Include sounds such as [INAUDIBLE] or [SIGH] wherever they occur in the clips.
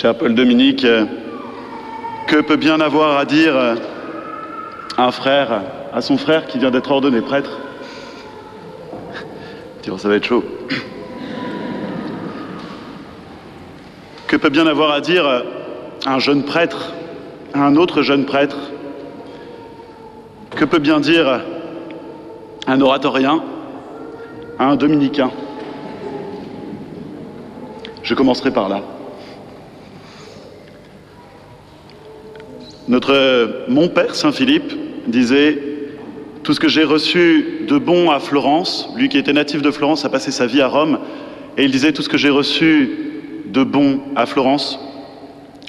Cher Paul Dominique, que peut bien avoir à dire un frère à son frère qui vient d'être ordonné prêtre? Ça va être chaud. Que peut bien avoir à dire un jeune prêtre à un autre jeune prêtre? Que peut bien dire un oratorien à un dominicain? Je commencerai par là. Notre mon père Saint Philippe disait tout ce que j'ai reçu de bon à Florence, lui qui était natif de Florence a passé sa vie à Rome, et il disait tout ce que j'ai reçu de bon à Florence,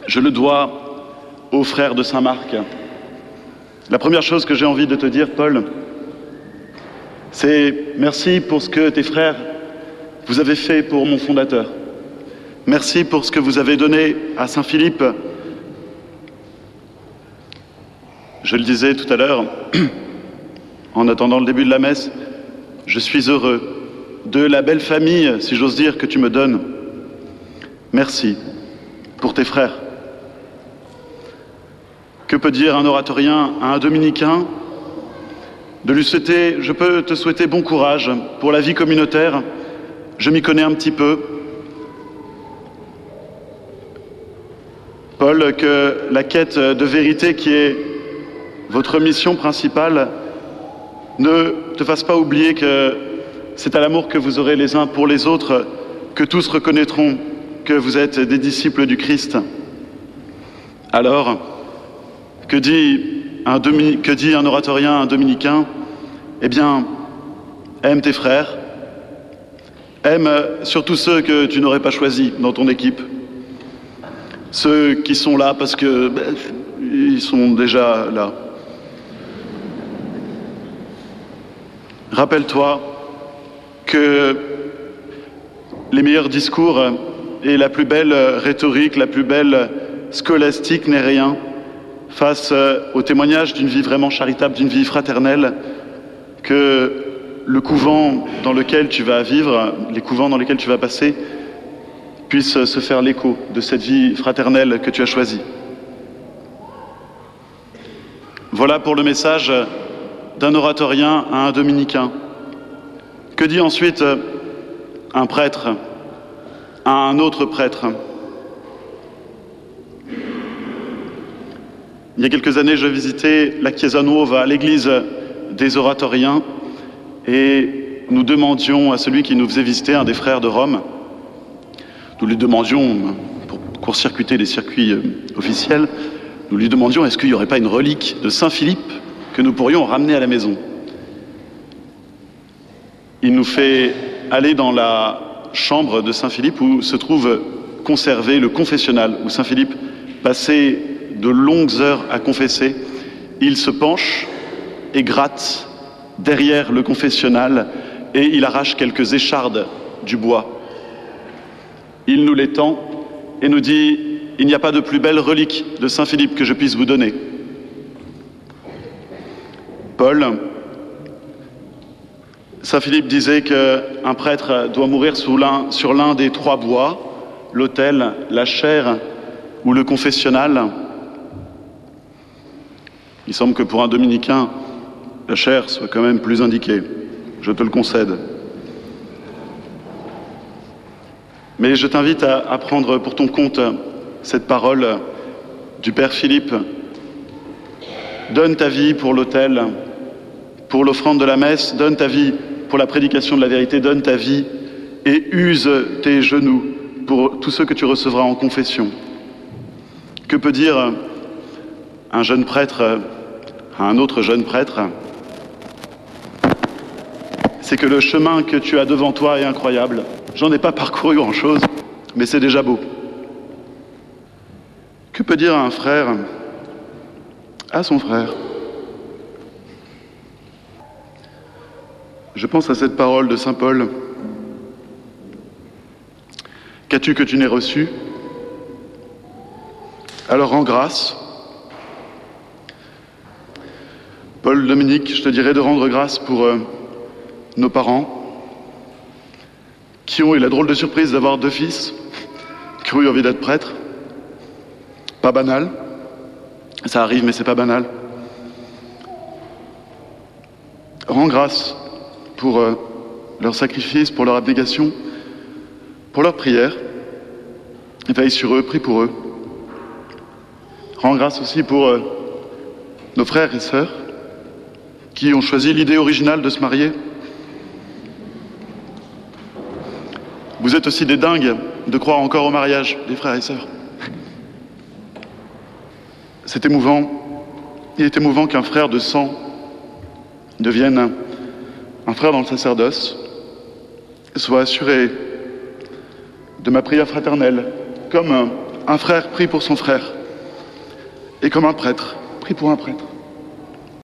je le dois aux frères de Saint Marc. La première chose que j'ai envie de te dire, Paul, c'est merci pour ce que tes frères vous avez fait pour mon fondateur. Merci pour ce que vous avez donné à Saint Philippe. Je le disais tout à l'heure, [CLEARS THROAT] en attendant le début de la messe, je suis heureux de la belle famille, si j'ose dire, que tu me donnes. Merci pour tes frères. Que peut dire un oratorien à un dominicain? De lui souhaiter, je peux te souhaiter bon courage pour la vie communautaire. Je m'y connais un petit peu. Paul, que la quête de vérité qui est votre mission principale ne te fasse pas oublier que c'est à l'amour que vous aurez les uns pour les autres que tous reconnaîtront que vous êtes des disciples du Christ. Alors, que dit un, oratorien, un dominicain? Eh bien, aime tes frères, aime surtout ceux que tu n'aurais pas choisis dans ton équipe, ceux qui sont là parce que ben, sont déjà là. Rappelle-toi que les meilleurs discours et la plus belle rhétorique, la plus belle scolastique n'est rien face au témoignage d'une vie vraiment charitable, d'une vie fraternelle, que le couvent dans lequel tu vas vivre, les couvents dans lesquels tu vas passer, puissent se faire l'écho de cette vie fraternelle que tu as choisie. Voilà pour le message d'un oratorien à un dominicain. Que dit ensuite euh, un prêtre à un autre prêtre? Il y a quelques années, je visitais la Chiesa Nuova, l'église des oratoriens, et nous demandions à celui qui nous faisait visiter, un des frères de Rome, nous lui demandions, pour court-circuiter les circuits euh, officiels, nous lui demandions est-ce qu'il n'y aurait pas une relique de Saint Philippe que nous pourrions ramener à la maison. Il nous fait aller dans la chambre de Saint-Philippe où se trouve conservé le confessionnal, où Saint-Philippe passait de longues heures à confesser. Il se penche et gratte derrière le confessionnal et il arrache quelques échardes du bois. Il nous les tend et nous dit, il n'y a pas de plus belle relique de Saint-Philippe que je puisse vous donner. Paul, Saint Philippe disait qu'un prêtre doit mourir sur l'un des trois bois, l'autel, la chair ou le confessionnal. Il semble que pour un dominicain, la chair soit quand même plus indiquée, je te le concède. Mais je t'invite à, prendre pour ton compte cette parole du Père Philippe. Donne ta vie pour l'autel, pour l'offrande de la messe, donne ta vie pour la prédication de la vérité, donne ta vie et use tes genoux pour tous ceux que tu recevras en confession. Que peut dire un jeune prêtre à un autre jeune prêtre? C'est que le chemin que tu as devant toi est incroyable. J'en ai pas parcouru grand-chose, mais c'est déjà beau. Que peut dire un frère à son frère? Je pense à cette parole de Saint Paul. Qu'as-tu que tu n'aies reçu Alors rends grâce. Paul Dominique, je te dirais de rendre grâce pour euh, nos parents qui ont eu la drôle de surprise d'avoir deux fils qui ont eu envie d'être prêtres. Pas banal. Ça arrive, mais c'est pas banal. Rends grâce pour euh, leur sacrifice, pour leur abnégation, pour leur prière. Veille sur eux, prie pour eux. Rends grâce aussi pour euh, nos frères et sœurs qui ont choisi l'idée originale de se marier. Vous êtes aussi des dingues de croire encore au mariage, les frères et sœurs. C'est émouvant. Il est émouvant qu'un frère de sang devienne un frère dans le sacerdoce, soit assuré de ma prière fraternelle, comme un, frère prie pour son frère, et comme un prêtre prie pour un prêtre.